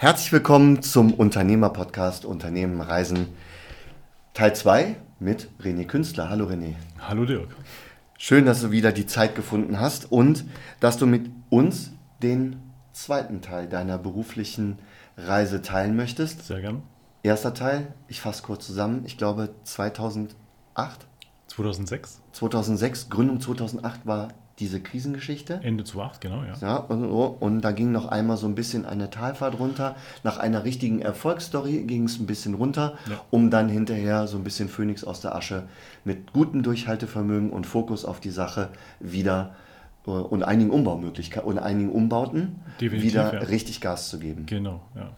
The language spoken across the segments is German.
Herzlich willkommen zum Unternehmer-Podcast Unternehmen Reisen Teil 2 mit René Künstler. Hallo René. Hallo Dirk. Schön, dass du wieder die Zeit gefunden hast und dass du mit uns den zweiten Teil deiner beruflichen Reise teilen möchtest. Sehr gern. Erster Teil, ich fasse kurz zusammen, ich glaube 2008. 2006. 2006, Gründung 2008 war diese Krisengeschichte. Ende 2008, genau, ja. Ja, und, und da ging noch einmal so ein bisschen eine Talfahrt runter. Nach einer richtigen Erfolgsstory ging es ein bisschen runter, Ja. um dann hinterher so ein bisschen Phönix aus der Asche mit gutem Durchhaltevermögen und Fokus auf die Sache wieder äh, und einigen Umbaumöglichkeiten und einigen Umbauten Definitiv, wieder ja. richtig Gas zu geben. Genau, ja.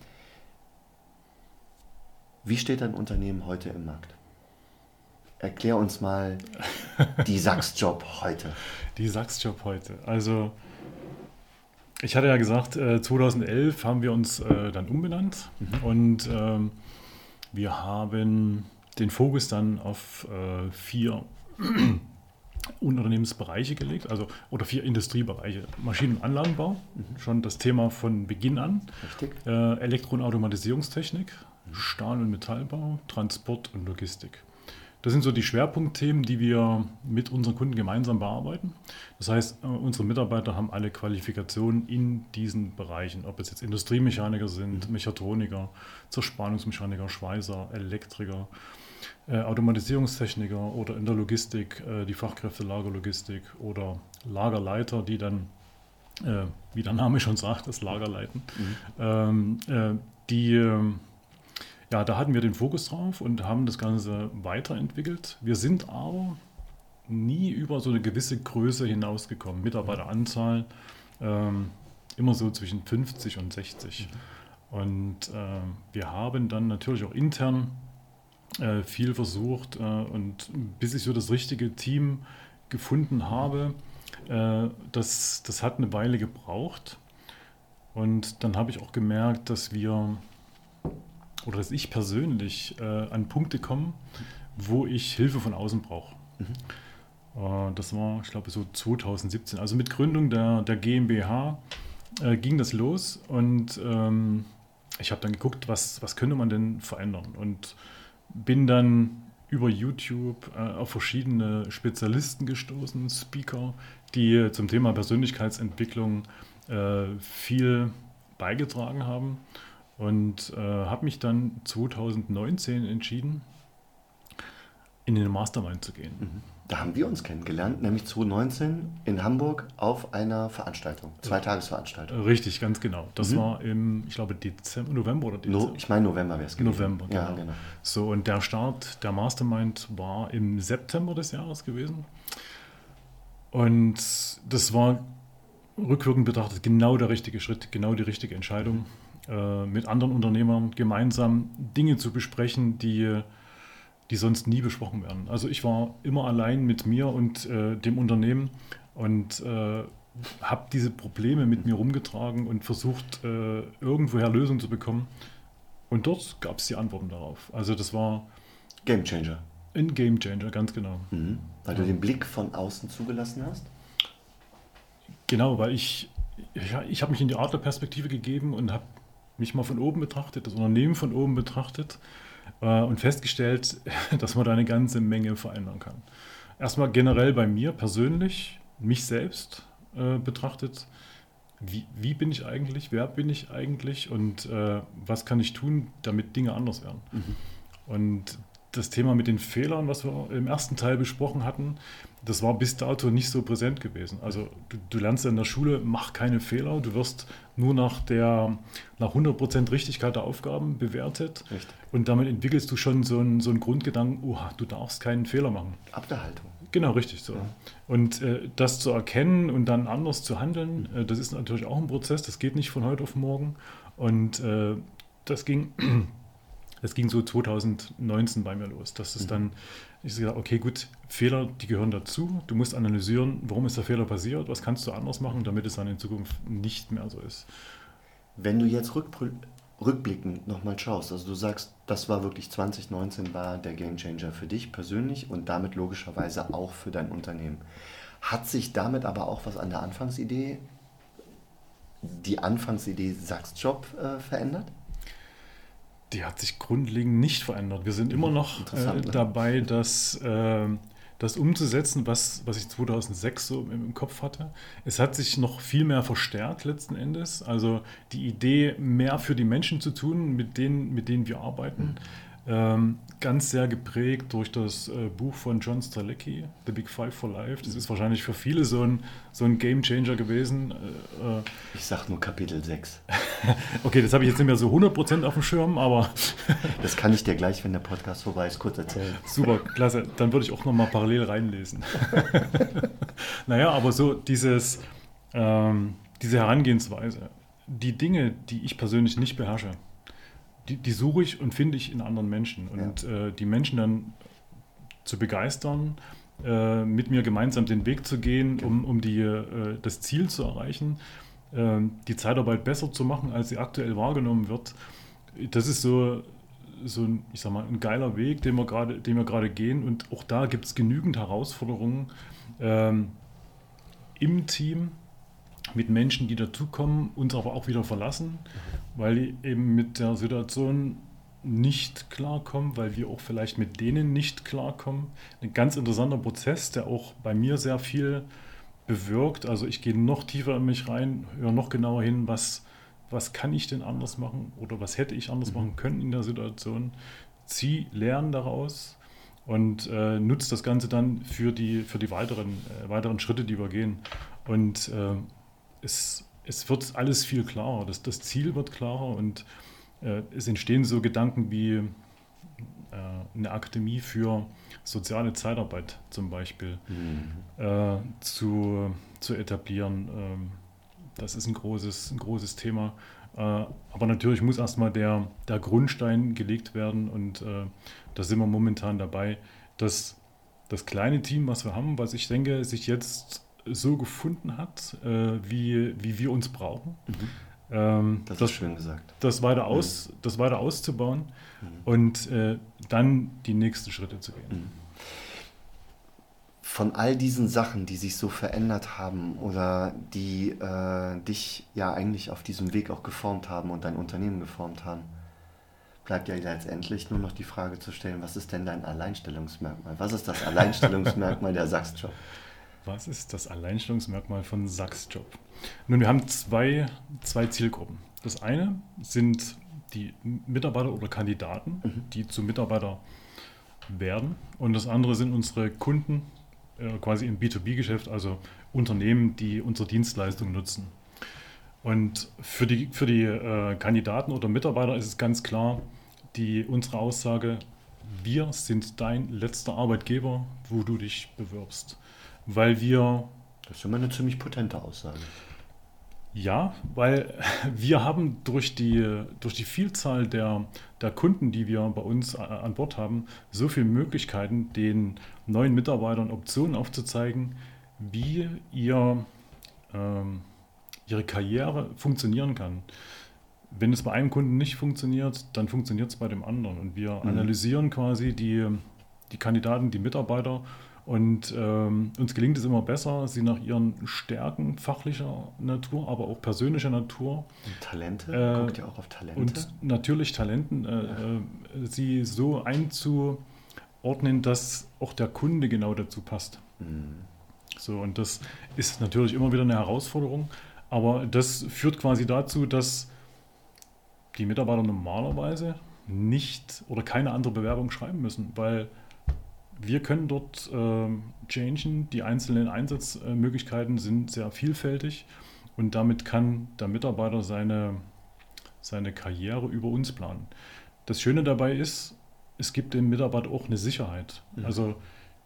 Wie steht dein Unternehmen heute im Markt? Erklär uns mal die Sachsjob heute. Die Sachsjob heute. Also, ich hatte ja gesagt, äh, 2011 haben wir uns äh, dann umbenannt und ähm, wir haben den Fokus dann auf äh, vier Unternehmensbereiche gelegt, also oder vier Industriebereiche. Maschinen- und Anlagenbau, schon das Thema von Beginn an. Richtig? Äh, Elektro- und Automatisierungstechnik, Stahl- und Metallbau, Transport und Logistik. Das sind so die Schwerpunktthemen, die wir mit unseren Kunden gemeinsam bearbeiten. Das heißt, äh, unsere Mitarbeiter haben alle Qualifikationen in diesen Bereichen, ob es jetzt Industriemechaniker sind, Mechatroniker, Zerspannungsmechaniker, Schweißer, Elektriker, äh, Automatisierungstechniker oder in der Logistik äh, die Fachkräfte Lagerlogistik oder Lagerleiter, die dann, wie der Name schon sagt, das Lager leiten. Ähm, äh, die, ähm, ja, da hatten wir den Fokus drauf und haben das Ganze weiterentwickelt. Wir sind aber nie über so eine gewisse Größe hinausgekommen. Mitarbeiteranzahl ähm, immer so zwischen 50 und 60. Und äh, wir haben dann natürlich auch intern äh, viel versucht äh, und bis ich so das richtige Team gefunden habe, äh, das, das hat eine Weile gebraucht. Und dann habe ich auch gemerkt, dass wir oder dass ich persönlich äh, an Punkte komme, wo ich Hilfe von außen brauche. Äh, das war, ich glaube, so 2017. Also mit Gründung der, der GmbH äh, ging das los und ähm, ich habe dann geguckt, was, was könnte man denn verändern und bin dann über YouTube äh, auf verschiedene Spezialisten gestoßen, Speaker, die zum Thema Persönlichkeitsentwicklung äh, viel beigetragen haben und äh, habe mich dann 2019 entschieden, in den Mastermind zu gehen. Da haben wir uns kennengelernt, nämlich 2019 in Hamburg auf einer Veranstaltung, Zweitagesveranstaltung. Richtig, ganz genau. Das Mhm. war im, ich glaube, Dezember, November oder Dezember. No, ich meine November wäre es gewesen. November, Ja, genau. genau. So, und der Start der Mastermind war im September des Jahres gewesen. Und das war rückwirkend betrachtet genau der richtige Schritt, genau die richtige Entscheidung, äh, mit anderen Unternehmern gemeinsam Dinge zu besprechen, die, die sonst nie besprochen werden. Also ich war immer allein mit mir und äh, dem Unternehmen und äh, habe diese Probleme mit mir rumgetragen und versucht, äh, irgendwoher Lösungen zu bekommen. Und dort gab es die Antworten darauf. Also das war Game Changer. ein Game Changer, ganz genau. Mhm. Weil du den Blick von außen zugelassen hast. Genau, weil ich, ja, ich habe mich in die Adlerperspektive gegeben und habe mich mal von oben betrachtet, das Unternehmen von oben betrachtet äh, und festgestellt, dass man da eine ganze Menge verändern kann. Erstmal generell bei mir persönlich, mich selbst äh, betrachtet, wie, wie bin ich eigentlich, wer bin ich eigentlich und äh, was kann ich tun, damit Dinge anders werden. Und das Thema mit den Fehlern, was wir im ersten Teil besprochen hatten, das war bis dato nicht so präsent gewesen. Also du, du lernst ja in der Schule, mach keine Fehler, du wirst nur nach der nach 100% Richtigkeit der Aufgaben bewertet Richtig. und damit entwickelst du schon so einen, so einen Grundgedanken, oha, du darfst keinen Fehler machen. Ab der Haltung. Genau, richtig so. Und äh, das zu erkennen und dann anders zu handeln, äh, das ist natürlich auch ein Prozess, das geht nicht von heute auf morgen. Und äh, das ging, das ging so 2019 bei mir los. Das ist dann, ich gesagt, okay, gut, Fehler, die gehören dazu. Du musst analysieren, warum ist der Fehler passiert, was kannst du anders machen, damit es dann in Zukunft nicht mehr so ist. Wenn du jetzt rückblickend nochmal schaust, also du sagst, das war wirklich 2019 war der Game Changer für dich persönlich und damit logischerweise auch für dein Unternehmen. Hat sich damit aber auch was an der Anfangsidee die Anfangsidee Sachsjob äh, verändert? Die hat sich grundlegend nicht verändert. Wir sind immer Mhm. noch äh, ne? dabei, das, äh, das umzusetzen, was, was ich 2006 so im, im Kopf hatte. Es hat sich noch viel mehr verstärkt letzten Endes. Also die Idee, mehr für die Menschen zu tun, mit denen, mit denen wir arbeiten. Ähm, ganz sehr geprägt durch das äh, Buch von John Stralecki, The Big Five for Life. Das ist wahrscheinlich für viele so ein, so ein Game Changer gewesen. Äh, äh, Ich sag nur Kapitel 6. okay, das habe ich jetzt nicht mehr so 100% auf dem Schirm, aber Das kann ich dir gleich, wenn der Podcast vorbei ist, kurz erzählen. Super, klasse. Dann würde ich auch nochmal parallel reinlesen. naja, aber so dieses, ähm, diese Herangehensweise, die Dinge, die ich persönlich nicht beherrsche, die, die suche ich und finde ich in anderen Menschen. Und äh, die Menschen dann zu begeistern, äh, mit mir gemeinsam den Weg zu gehen, um, um die, äh, das Ziel zu erreichen, äh, die Zeitarbeit besser zu machen, als sie aktuell wahrgenommen wird. Das ist so, so ein, ich sag mal, ein geiler Weg, den wir gerade, den wir gerade gehen. Und auch da gibt es genügend Herausforderungen ähm, im Team mit Menschen, die dazukommen, uns aber auch wieder verlassen, weil die eben mit der Situation nicht klarkommen, weil wir auch vielleicht mit denen nicht klarkommen. Ein ganz interessanter Prozess, der auch bei mir sehr viel bewirkt. Also ich gehe noch tiefer in mich rein, höre noch genauer hin, was, was kann ich denn anders machen oder was hätte ich anders machen können in der Situation. Zieh Lernen daraus und äh, nutze das Ganze dann für die, für die weiteren, äh, weiteren Schritte, die wir gehen. Und äh, es, es wird alles viel klarer. Das, das Ziel wird klarer und äh, es entstehen so Gedanken wie äh, eine Akademie für soziale Zeitarbeit zum Beispiel Mhm. äh, zu, zu etablieren. Ähm, das ist ein großes, ein großes Thema. Äh, aber natürlich muss erstmal der, der Grundstein gelegt werden und äh, da sind wir momentan dabei, dass das kleine Team, was wir haben, was ich denke, sich jetzt so gefunden hat, äh, wie, wie wir uns brauchen. Ähm, Das, das, ist schön gesagt. das, weiter aus, das weiter auszubauen und äh, dann die nächsten Schritte zu gehen. Von all diesen Sachen, die sich so verändert haben oder die äh, dich ja eigentlich auf diesem Weg auch geformt haben und dein Unternehmen geformt haben, bleibt ja letztendlich nur noch die Frage zu stellen, was ist denn dein Alleinstellungsmerkmal? Was ist das Alleinstellungsmerkmal der Sachsjob? Was ist das Alleinstellungsmerkmal von Sachsjob? Nun, wir haben zwei, zwei Zielgruppen. Das eine sind die Mitarbeiter oder Kandidaten, die zu Mitarbeiter werden. Und das andere sind unsere Kunden, äh, quasi im B2B-Geschäft, also Unternehmen, die unsere Dienstleistung nutzen. Und für die, für die äh, Kandidaten oder Mitarbeiter ist es ganz klar, die, unsere Aussage, wir sind dein letzter Arbeitgeber, wo du dich bewirbst. Weil wir Das ist immer eine ziemlich potente Aussage. ja, weil wir haben durch die, durch die Vielzahl der, der Kunden, die wir bei uns an Bord haben, so viele Möglichkeiten, den neuen Mitarbeitern Optionen aufzuzeigen, wie ihr, ähm, ihre Karriere funktionieren kann. Wenn es bei einem Kunden nicht funktioniert, dann funktioniert es bei dem anderen. Und wir Mhm. analysieren quasi die, die Kandidaten, die Mitarbeiter und ähm, uns gelingt es immer besser, sie nach ihren Stärken fachlicher Natur, aber auch persönlicher Natur Und Talente? Äh, Guckt ihr auch auf Talente? und natürlich Talenten, äh, äh, sie so einzuordnen, dass auch der Kunde genau dazu passt. Mhm. So, und das ist natürlich immer wieder eine Herausforderung, aber das führt quasi dazu, dass die Mitarbeiter normalerweise nicht oder keine andere Bewerbung schreiben müssen, weil wir können dort ähm, changen. Die einzelnen Einsatzmöglichkeiten sind sehr vielfältig und damit kann der Mitarbeiter seine, seine Karriere über uns planen. Das Schöne dabei ist, es gibt dem Mitarbeiter auch eine Sicherheit. Mhm. Also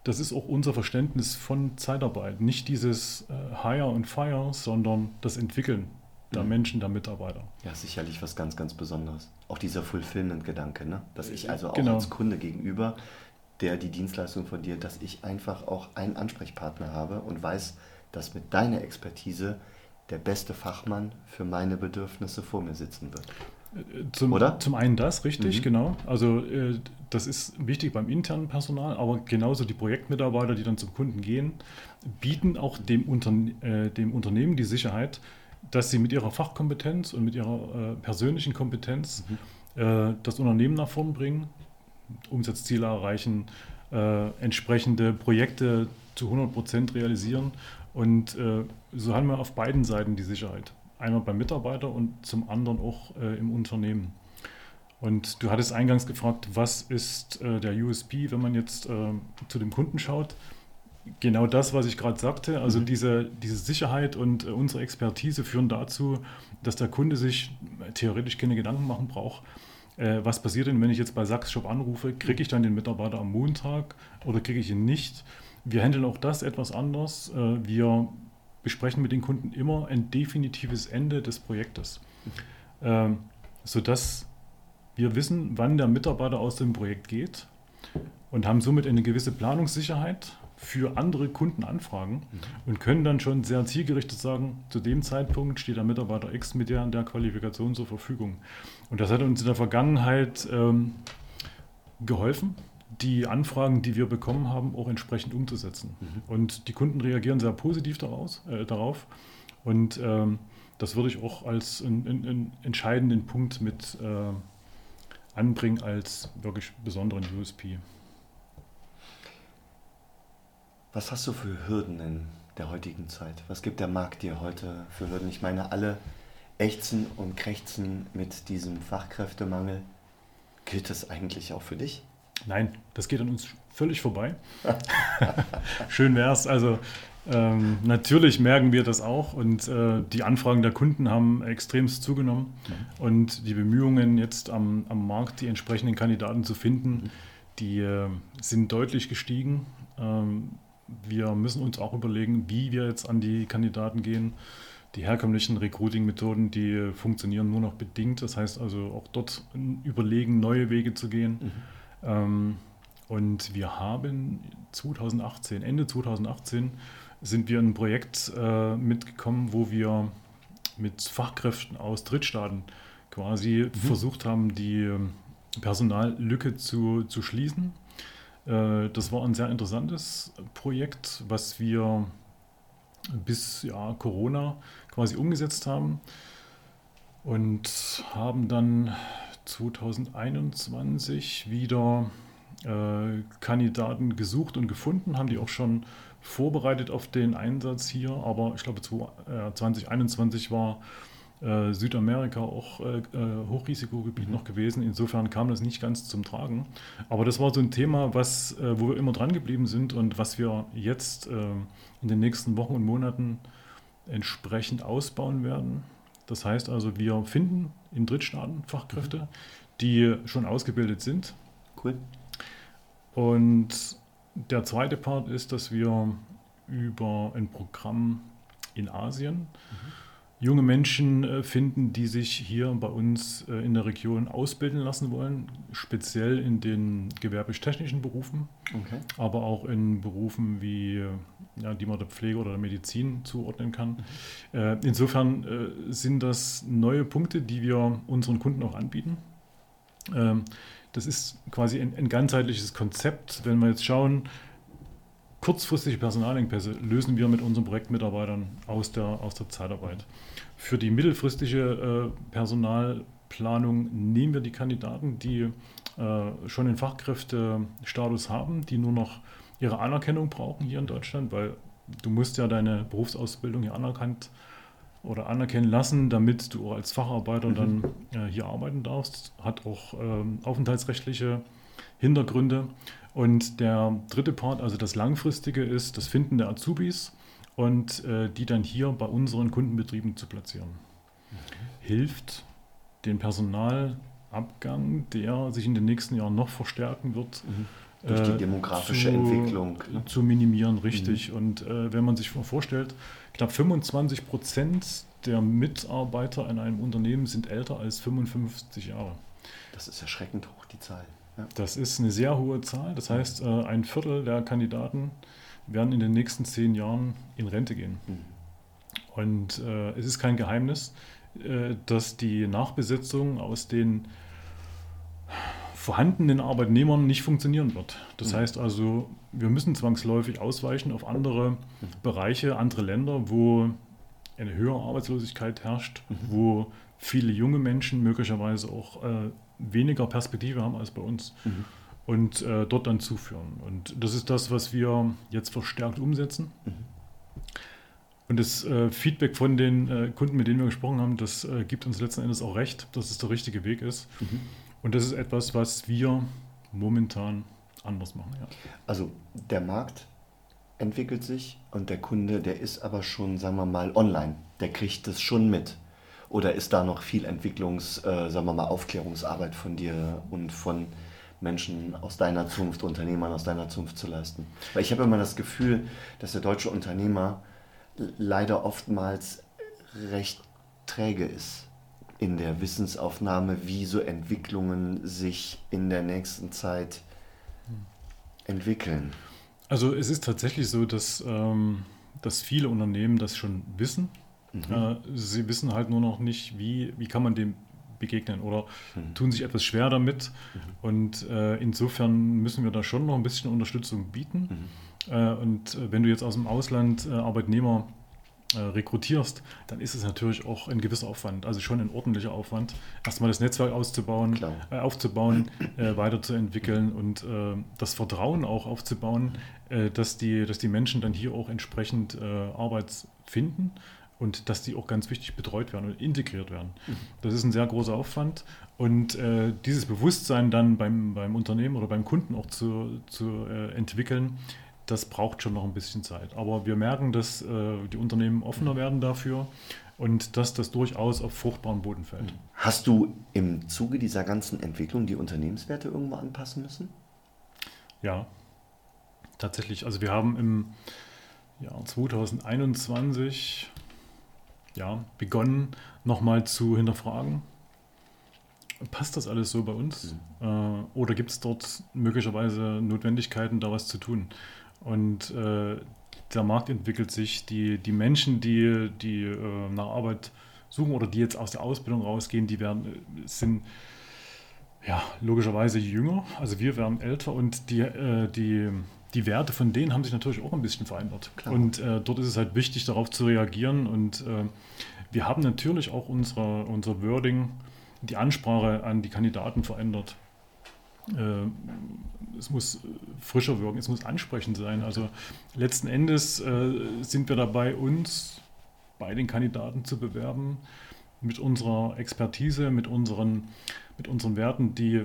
das ist auch unser Verständnis von Zeitarbeit. Nicht dieses äh, Hire und Fire, sondern das Entwickeln der Mhm. Menschen, der Mitarbeiter. Ja, sicherlich was ganz, ganz Besonderes. Auch dieser Fulfillment-Gedanke, ne? dass ich also auch Genau. als Kunde gegenüber, der die Dienstleistung von dir, dass ich einfach auch einen Ansprechpartner habe und weiß, dass mit deiner Expertise der beste Fachmann für meine Bedürfnisse vor mir sitzen wird. Zum, Oder? zum einen das, richtig, Mhm. genau. Also äh, das ist wichtig beim internen Personal, aber genauso die Projektmitarbeiter, die dann zum Kunden gehen, bieten auch dem, Unterne äh, dem Unternehmen die Sicherheit, dass sie mit ihrer Fachkompetenz und mit ihrer äh, persönlichen Kompetenz mhm. äh, das Unternehmen nach vorn bringen, Umsatzziele erreichen, äh, entsprechende Projekte zu 100 Prozent realisieren. Und äh, so haben wir auf beiden Seiten die Sicherheit. Einmal beim Mitarbeiter und zum anderen auch äh, im Unternehmen. Und du hattest eingangs gefragt, was ist äh, der USP, wenn man jetzt zu dem Kunden schaut? genau das, was ich gerade sagte. Also mhm. diese, diese Sicherheit und äh, unsere Expertise führen dazu, dass der Kunde sich theoretisch keine Gedanken machen braucht. Äh, was passiert denn, wenn ich jetzt bei Sachs-Shop anrufe? Kriege ich dann den Mitarbeiter am Montag oder kriege ich ihn nicht? Wir handeln auch das etwas anders. Äh, wir besprechen mit den Kunden immer ein definitives Ende des Projektes, äh, sodass wir wissen, wann der Mitarbeiter aus dem Projekt geht und haben somit eine gewisse Planungssicherheit für andere Kundenanfragen mhm. und können dann schon sehr zielgerichtet sagen, zu dem Zeitpunkt steht der Mitarbeiter X mit der und der Qualifikation zur Verfügung. Und das hat uns in der Vergangenheit ähm, geholfen, die Anfragen, die wir bekommen haben, auch entsprechend umzusetzen. Mhm. Und die Kunden reagieren sehr positiv daraus, äh, darauf. Und ähm, das würde ich auch als einen entscheidenden Punkt mit äh, anbringen als wirklich besonderen USP. Was hast du für Hürden in der heutigen Zeit? Was gibt der Markt dir heute für Hürden? Ich meine, alle ächzen und krächzen mit diesem Fachkräftemangel. Gilt das eigentlich auch für dich? Nein, das geht an uns völlig vorbei. Schön wäre es. Also ähm, natürlich merken wir das auch und äh, die Anfragen der Kunden haben extremst zugenommen mhm. und die Bemühungen jetzt am, am Markt die entsprechenden Kandidaten zu finden, mhm. die äh, sind deutlich gestiegen. Ähm, wir müssen uns auch überlegen, wie wir jetzt an die Kandidaten gehen. Die herkömmlichen Recruiting-Methoden, die funktionieren nur noch bedingt. Das heißt also auch dort überlegen, neue Wege zu gehen. Mhm. Ähm, und wir haben 2018, Ende 2018, sind wir in ein Projekt äh, mitgekommen, wo wir mit Fachkräften aus Drittstaaten quasi mhm. versucht haben, die Personallücke zu, zu schließen. Äh, das war ein sehr interessantes Projekt, was wir bis ja, Corona quasi umgesetzt haben und haben dann 2021 wieder äh, Kandidaten gesucht und gefunden, haben die auch schon vorbereitet auf den Einsatz hier, aber ich glaube 2021 war äh, Südamerika auch äh, äh, Hochrisikogebiet mhm. noch gewesen. Insofern kam das nicht ganz zum Tragen. Aber das war so ein Thema, was, äh, wo wir immer dran geblieben sind und was wir jetzt äh, in den nächsten Wochen und Monaten entsprechend ausbauen werden. Das heißt also, wir finden in Drittstaaten Fachkräfte, mhm. die schon ausgebildet sind. Cool. Und der zweite Part ist, dass wir über ein Programm in Asien mhm junge Menschen äh, finden, die sich hier bei uns äh, in der Region ausbilden lassen wollen, speziell in den gewerbisch-technischen Berufen, okay. aber auch in Berufen wie ja, die man der Pflege oder der Medizin zuordnen kann. Mhm. Äh, insofern sind das neue Punkte, die wir unseren Kunden auch anbieten. Ähm, das ist quasi ein, ein ganzheitliches Konzept. Wenn wir jetzt schauen, kurzfristige Personalengpässe lösen wir mit unseren Projektmitarbeitern aus der, aus der Zeitarbeit. Für die mittelfristige äh, Personalplanung nehmen wir die Kandidaten, die äh, schon den Fachkräftestatus haben, die nur noch ihre Anerkennung brauchen hier in Deutschland, weil du musst ja deine Berufsausbildung hier anerkannt oder anerkennen lassen, damit du als Facharbeiter mhm. dann äh, hier arbeiten darfst. Hat auch ähm, aufenthaltsrechtliche Hintergründe. Und der dritte Part, also das Langfristige, ist das Finden der Azubis und äh, die dann hier bei unseren Kundenbetrieben zu platzieren. Okay. Hilft den Personalabgang, der sich in den nächsten Jahren noch verstärken wird. Mhm. Durch die äh, demografische zu, Entwicklung. Ne? Zu minimieren, richtig. Mhm. Und äh, wenn man sich mal vorstellt, knapp 25 Prozent der Mitarbeiter in einem Unternehmen sind älter als 55 Jahre. Das ist erschreckend hoch, die Zahl. Ja. Das ist eine sehr hohe Zahl. Das heißt, äh, ein Viertel der Kandidaten werden in den nächsten zehn Jahren in Rente gehen. Mhm. Und äh, es ist kein Geheimnis, äh, dass die Nachbesetzung aus den vorhandenen Arbeitnehmern nicht funktionieren wird. Das mhm. heißt also, wir müssen zwangsläufig ausweichen auf andere mhm. Bereiche, andere Länder, wo eine höhere Arbeitslosigkeit herrscht, mhm. wo viele junge Menschen möglicherweise auch äh, weniger Perspektive haben als bei uns mhm. und äh, dort dann zuführen. Und das ist das, was wir jetzt verstärkt umsetzen. Mhm. Und das äh, Feedback von den äh, Kunden, mit denen wir gesprochen haben, das äh, gibt uns letzten Endes auch recht, dass es der richtige Weg ist. Mhm. Und das ist etwas, was wir momentan anders machen. Ja. Also der Markt entwickelt sich und der Kunde, der ist aber schon, sagen wir mal, online. Der kriegt das schon mit. Oder ist da noch viel Entwicklungs-, äh, sagen wir mal, Aufklärungsarbeit von dir und von Menschen aus deiner Zunft, Unternehmern aus deiner Zunft zu leisten? Weil ich habe immer das Gefühl, dass der deutsche Unternehmer leider oftmals recht träge ist in der Wissensaufnahme, wie so Entwicklungen sich in der nächsten Zeit entwickeln. Also es ist tatsächlich so, dass, ähm, dass viele Unternehmen das schon wissen Mhm. Sie wissen halt nur noch nicht, wie, wie kann man dem begegnen oder mhm. tun sich etwas schwer damit. Mhm. Und äh, insofern müssen wir da schon noch ein bisschen Unterstützung bieten. Mhm. Äh, und äh, wenn du jetzt aus dem Ausland äh, Arbeitnehmer äh, rekrutierst, dann ist es natürlich auch ein gewisser Aufwand, also schon ein ordentlicher Aufwand, erstmal das Netzwerk auszubauen, aufzubauen, weiterzuentwickeln und das Vertrauen auch aufzubauen, dass, die, dass die Menschen dann hier auch entsprechend Arbeit finden und dass die auch ganz wichtig betreut werden und integriert werden. Mhm. Das ist ein sehr großer Aufwand und dieses Bewusstsein dann beim, beim Unternehmen oder beim Kunden auch zu, zu entwickeln, das braucht schon noch ein bisschen Zeit. Aber wir merken, dass äh, die Unternehmen offener werden dafür und dass das durchaus auf fruchtbaren Boden fällt. Hast du im Zuge dieser ganzen Entwicklung die Unternehmenswerte irgendwo anpassen müssen? Ja, tatsächlich. Also wir haben im Jahr 2021 ja, begonnen, nochmal zu hinterfragen, passt das alles so bei uns? Mhm. Äh, oder gibt es dort möglicherweise Notwendigkeiten, da was zu tun? Und äh, der Markt entwickelt sich. Die, die Menschen, die, die äh, nach Arbeit suchen oder die jetzt aus der Ausbildung rausgehen, die werden, äh, sind ja, logischerweise jünger. Also wir werden älter und die, äh, die, die Werte von denen haben sich natürlich auch ein bisschen verändert. Klar. Und äh, dort ist es halt wichtig, darauf zu reagieren. Und äh, wir haben natürlich auch unsere, unser Wording, die Ansprache an die Kandidaten verändert. Äh, es muss frischer wirken, es muss ansprechend sein. Also letzten Endes äh, sind wir dabei, uns bei den Kandidaten zu bewerben mit unserer Expertise, mit unseren, mit unseren Werten, die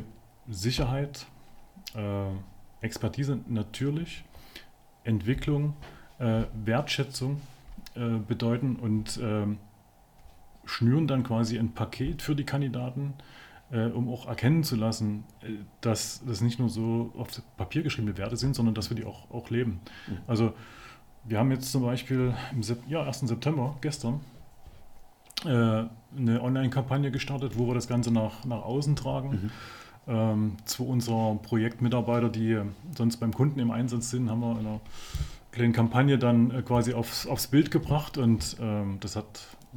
Sicherheit, äh, Expertise natürlich, Entwicklung, äh, Wertschätzung äh, bedeuten und äh, schnüren dann quasi ein Paket für die Kandidaten, äh, um auch erkennen zu lassen, äh, dass das nicht nur so auf Papier geschriebene Werte sind, sondern dass wir die auch, auch leben. Mhm. Also wir haben jetzt zum Beispiel im Sep ja, 1. September, gestern, äh, eine Online-Kampagne gestartet, wo wir das Ganze nach, nach außen tragen. Mhm. Ähm, zwei unserer Projektmitarbeiter, die sonst beim Kunden im Einsatz sind, haben wir in einer kleinen Kampagne dann äh, quasi aufs, aufs Bild gebracht und ähm, das hat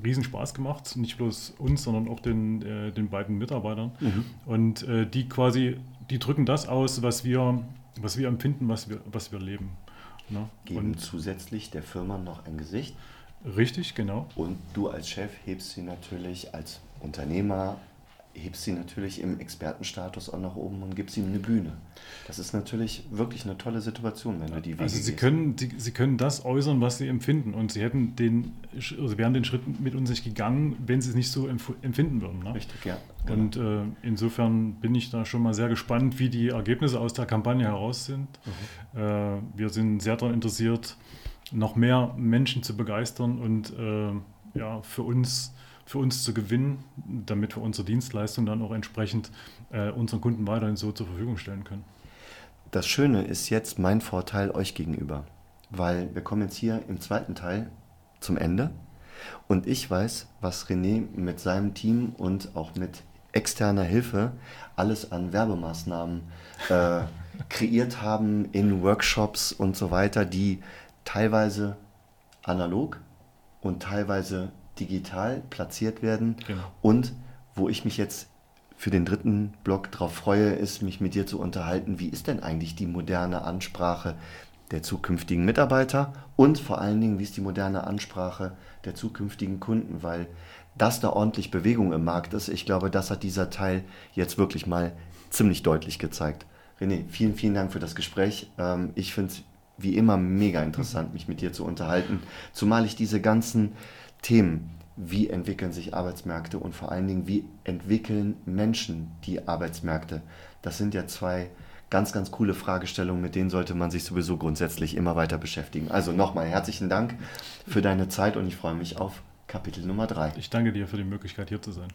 riesen Spaß gemacht, nicht bloß uns, sondern auch den, äh, den beiden Mitarbeitern. Mhm. Und äh, die quasi, die drücken das aus, was wir, was wir empfinden, was wir, was wir leben. Ne? Geben und zusätzlich der Firma noch ein Gesicht. Richtig, genau. Und du als Chef hebst sie natürlich als Unternehmer hebst sie natürlich im Expertenstatus auch nach oben und gibst ihm eine Bühne. Das ist natürlich wirklich eine tolle Situation, wenn du die Also sie können, die, sie können das äußern, was sie empfinden und sie hätten den, also wären den Schritt mit uns nicht gegangen, wenn sie es nicht so empfinden würden. Ne? Richtig, ja. Genau. Und äh, insofern bin ich da schon mal sehr gespannt, wie die Ergebnisse aus der Kampagne heraus sind. Mhm. Äh, wir sind sehr daran interessiert, noch mehr Menschen zu begeistern und äh, ja, für uns für uns zu gewinnen, damit wir unsere Dienstleistung dann auch entsprechend äh, unseren Kunden weiterhin so zur Verfügung stellen können. Das Schöne ist jetzt mein Vorteil euch gegenüber, weil wir kommen jetzt hier im zweiten Teil zum Ende und ich weiß, was René mit seinem Team und auch mit externer Hilfe alles an Werbemaßnahmen äh, kreiert haben in Workshops und so weiter, die teilweise analog und teilweise digital platziert werden. Genau. Und wo ich mich jetzt für den dritten Block darauf freue, ist, mich mit dir zu unterhalten. Wie ist denn eigentlich die moderne Ansprache der zukünftigen Mitarbeiter und vor allen Dingen, wie ist die moderne Ansprache der zukünftigen Kunden, weil dass da ordentlich Bewegung im Markt ist, ich glaube, das hat dieser Teil jetzt wirklich mal ziemlich deutlich gezeigt. René, vielen, vielen Dank für das Gespräch. Ähm, ich finde es wie immer mega interessant, mich mit dir zu unterhalten, zumal ich diese ganzen Themen, wie entwickeln sich Arbeitsmärkte und vor allen Dingen, wie entwickeln Menschen die Arbeitsmärkte, das sind ja zwei ganz, ganz coole Fragestellungen, mit denen sollte man sich sowieso grundsätzlich immer weiter beschäftigen. Also nochmal herzlichen Dank für deine Zeit und ich freue mich auf Kapitel Nummer 3. Ich danke dir für die Möglichkeit, hier zu sein.